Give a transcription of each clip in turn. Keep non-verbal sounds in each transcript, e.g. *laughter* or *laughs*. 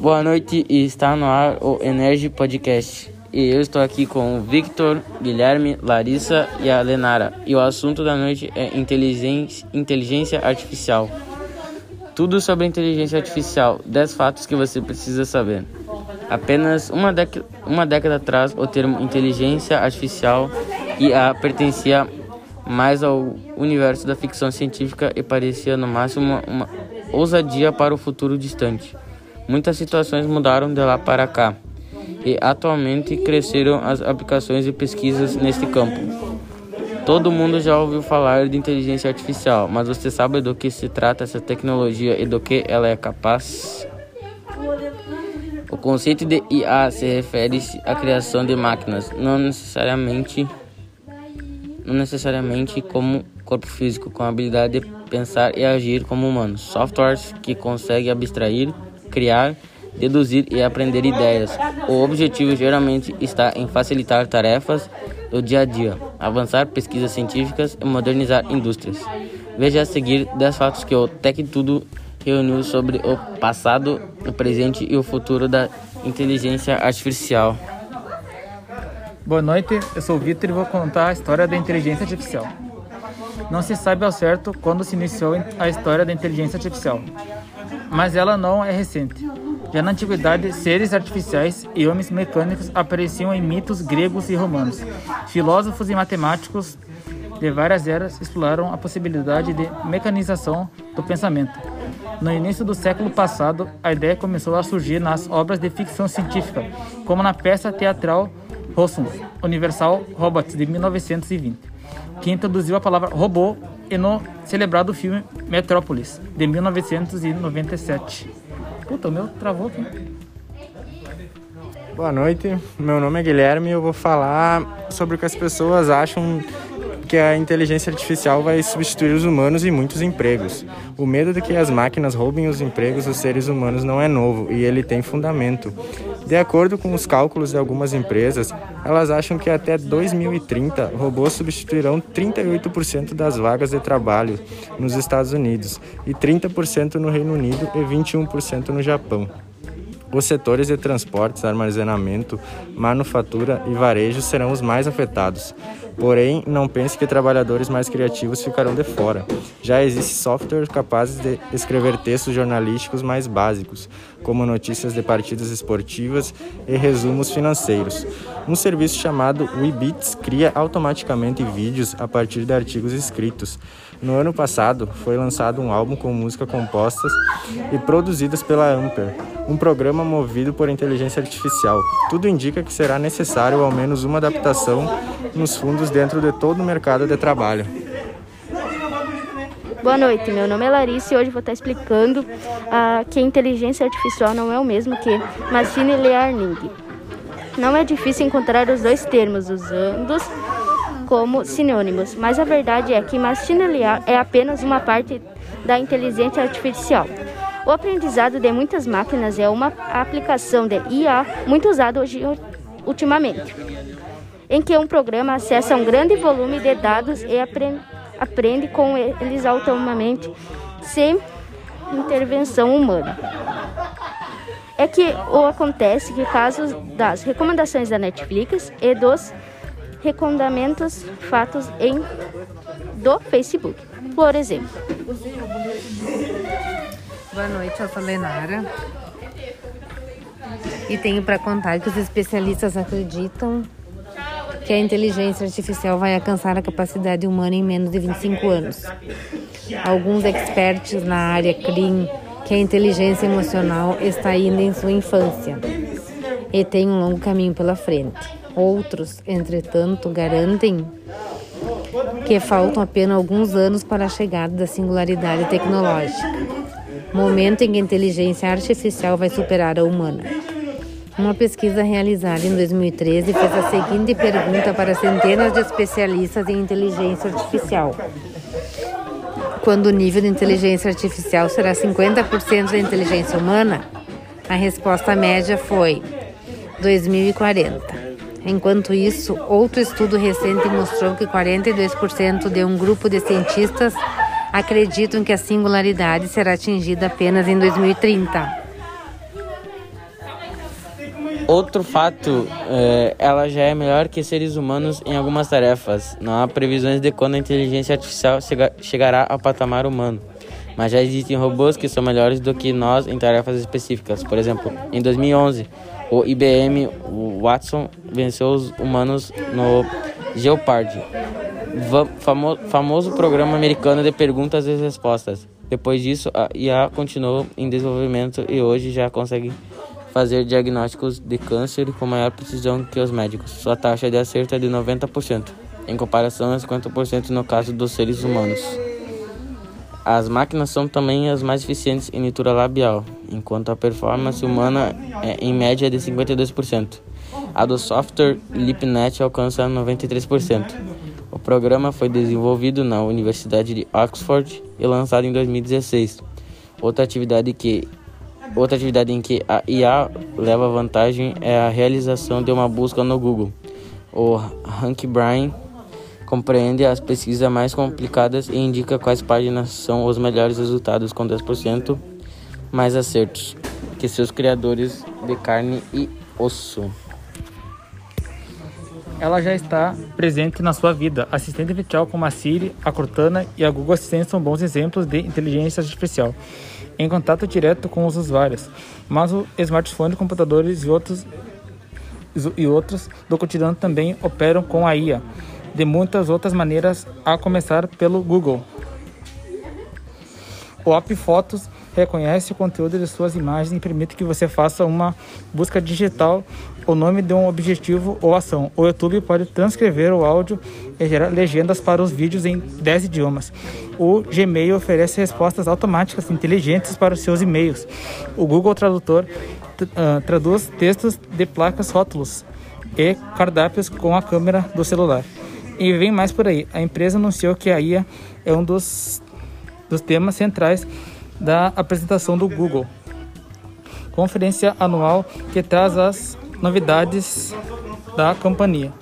Boa noite e está no ar o Energy Podcast. E eu estou aqui com o Victor, Guilherme, Larissa e a Lenara. E o assunto da noite é inteligência, inteligência artificial. Tudo sobre inteligência artificial, 10 fatos que você precisa saber. Apenas uma, uma década atrás, o termo inteligência artificial IA pertencia mais ao universo da ficção científica e parecia no máximo uma ousadia para o futuro distante. Muitas situações mudaram de lá para cá e atualmente cresceram as aplicações e pesquisas neste campo. Todo mundo já ouviu falar de inteligência artificial, mas você sabe do que se trata essa tecnologia e do que ela é capaz? O conceito de IA se refere à criação de máquinas, não necessariamente não necessariamente como corpo físico, com a habilidade de pensar e agir como humanos. Softwares que conseguem abstrair, criar, deduzir e aprender ideias. O objetivo geralmente está em facilitar tarefas do dia a dia, avançar pesquisas científicas e modernizar indústrias. Veja a seguir 10 fatos que o Tech Tudo reuniu sobre o passado, o presente e o futuro da inteligência artificial. Boa noite, eu sou o Vitor e vou contar a história da inteligência artificial. Não se sabe ao certo quando se iniciou a história da inteligência artificial, mas ela não é recente. Já na antiguidade, seres artificiais e homens mecânicos apareciam em mitos gregos e romanos. Filósofos e matemáticos de várias eras exploraram a possibilidade de mecanização do pensamento. No início do século passado, a ideia começou a surgir nas obras de ficção científica, como na peça teatral Rossum, Universal Robots, de 1920, que introduziu a palavra robô e no celebrado filme Metrópolis, de 1997. Puta, o meu travou aqui. Boa noite, meu nome é Guilherme e eu vou falar sobre o que as pessoas acham que a inteligência artificial vai substituir os humanos em muitos empregos. O medo de que as máquinas roubem os empregos dos seres humanos não é novo e ele tem fundamento. De acordo com os cálculos de algumas empresas, elas acham que até 2030 robôs substituirão 38% das vagas de trabalho nos Estados Unidos e 30% no Reino Unido e 21% no Japão. Os setores de transportes, armazenamento, manufatura e varejo serão os mais afetados. Porém, não pense que trabalhadores mais criativos ficarão de fora. Já existe software capazes de escrever textos jornalísticos mais básicos, como notícias de partidas esportivas e resumos financeiros. Um serviço chamado Weebits cria automaticamente vídeos a partir de artigos escritos. No ano passado, foi lançado um álbum com músicas compostas e produzidas pela Amper, um programa movido por inteligência artificial. Tudo indica que será necessário ao menos uma adaptação nos fundos dentro de todo o mercado de trabalho. Boa noite, meu nome é Larissa e hoje vou estar explicando uh, que inteligência artificial não é o mesmo que machine learning. Não é difícil encontrar os dois termos usando como sinônimos, mas a verdade é que machine learning é apenas uma parte da inteligência artificial. O aprendizado de muitas máquinas é uma aplicação de IA muito usada hoje, ultimamente, em que um programa acessa um grande volume de dados e aprende, com eles automaticamente, sem intervenção humana. É que o acontece que casos das recomendações da Netflix e dos recomendamentos fatos em do Facebook, por exemplo. Boa noite, eu sou Lenara. E tenho para contar que os especialistas acreditam que a inteligência artificial vai alcançar a capacidade humana em menos de 25 anos. Alguns experts na área creem que a inteligência emocional está ainda em sua infância e tem um longo caminho pela frente. Outros, entretanto, garantem que faltam apenas alguns anos para a chegada da singularidade tecnológica, momento em que a inteligência artificial vai superar a humana. Uma pesquisa realizada em 2013 fez a seguinte pergunta para centenas de especialistas em inteligência artificial: Quando o nível de inteligência artificial será 50% da inteligência humana? A resposta média foi 2040. Enquanto isso, outro estudo recente mostrou que 42% de um grupo de cientistas acreditam que a singularidade será atingida apenas em 2030. Outro fato, é, ela já é melhor que seres humanos em algumas tarefas. Não há previsões de quando a inteligência artificial chega, chegará ao patamar humano. Mas já existem robôs que são melhores do que nós em tarefas específicas. Por exemplo, em 2011, o IBM o Watson venceu os humanos no Jeopardy, famo famoso programa americano de perguntas e respostas. Depois disso, a IA continuou em desenvolvimento e hoje já consegue fazer diagnósticos de câncer com maior precisão que os médicos. Sua taxa de acerto é de 90%, em comparação a 50% no caso dos seres humanos. As máquinas são também as mais eficientes em leitura labial, enquanto a performance humana é em média de 52%. A do software LipNet alcança 93%. O programa foi desenvolvido na Universidade de Oxford e lançado em 2016. Outra atividade que Outra atividade em que a IA leva vantagem é a realização de uma busca no Google. O RankBrain compreende as pesquisas mais complicadas e indica quais páginas são os melhores resultados com 10% mais acertos que seus criadores de carne e osso. Ela já está presente na sua vida. Assistente virtual como a Siri, a Cortana e a Google Assistant são bons exemplos de inteligência artificial em contato direto com os usuários, mas o smartphone, computadores e outros e outros do cotidiano também operam com a IA de muitas outras maneiras, a começar pelo Google. O app Fotos reconhece o conteúdo de suas imagens e permite que você faça uma busca digital o nome de um objetivo ou ação. O YouTube pode transcrever o áudio e gerar legendas para os vídeos em 10 idiomas. O Gmail oferece respostas automáticas inteligentes para os seus e-mails. O Google Tradutor uh, traduz textos de placas rótulos e cardápios com a câmera do celular. E vem mais por aí. A empresa anunciou que a IA é um dos, dos temas centrais da apresentação do Google. Conferência anual que traz as novidades da companhia.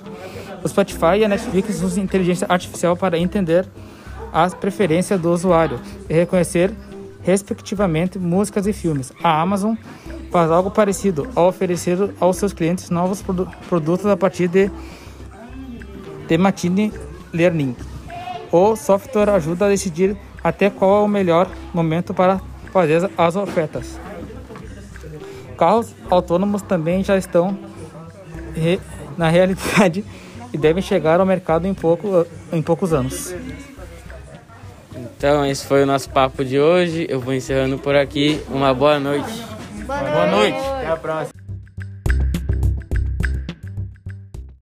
O Spotify e a Netflix usam inteligência artificial para entender as preferências do usuário e reconhecer, respectivamente, músicas e filmes. A Amazon faz algo parecido ao oferecer aos seus clientes novos produ produtos a partir de de Machine Learning. O software ajuda a decidir até qual é o melhor momento para fazer as ofertas. Carros autônomos também já estão re, na realidade *laughs* e devem chegar ao mercado em, pouco, em poucos anos. Então, esse foi o nosso papo de hoje. Eu vou encerrando por aqui. Uma boa noite. Boa noite. Boa noite. Até a próxima.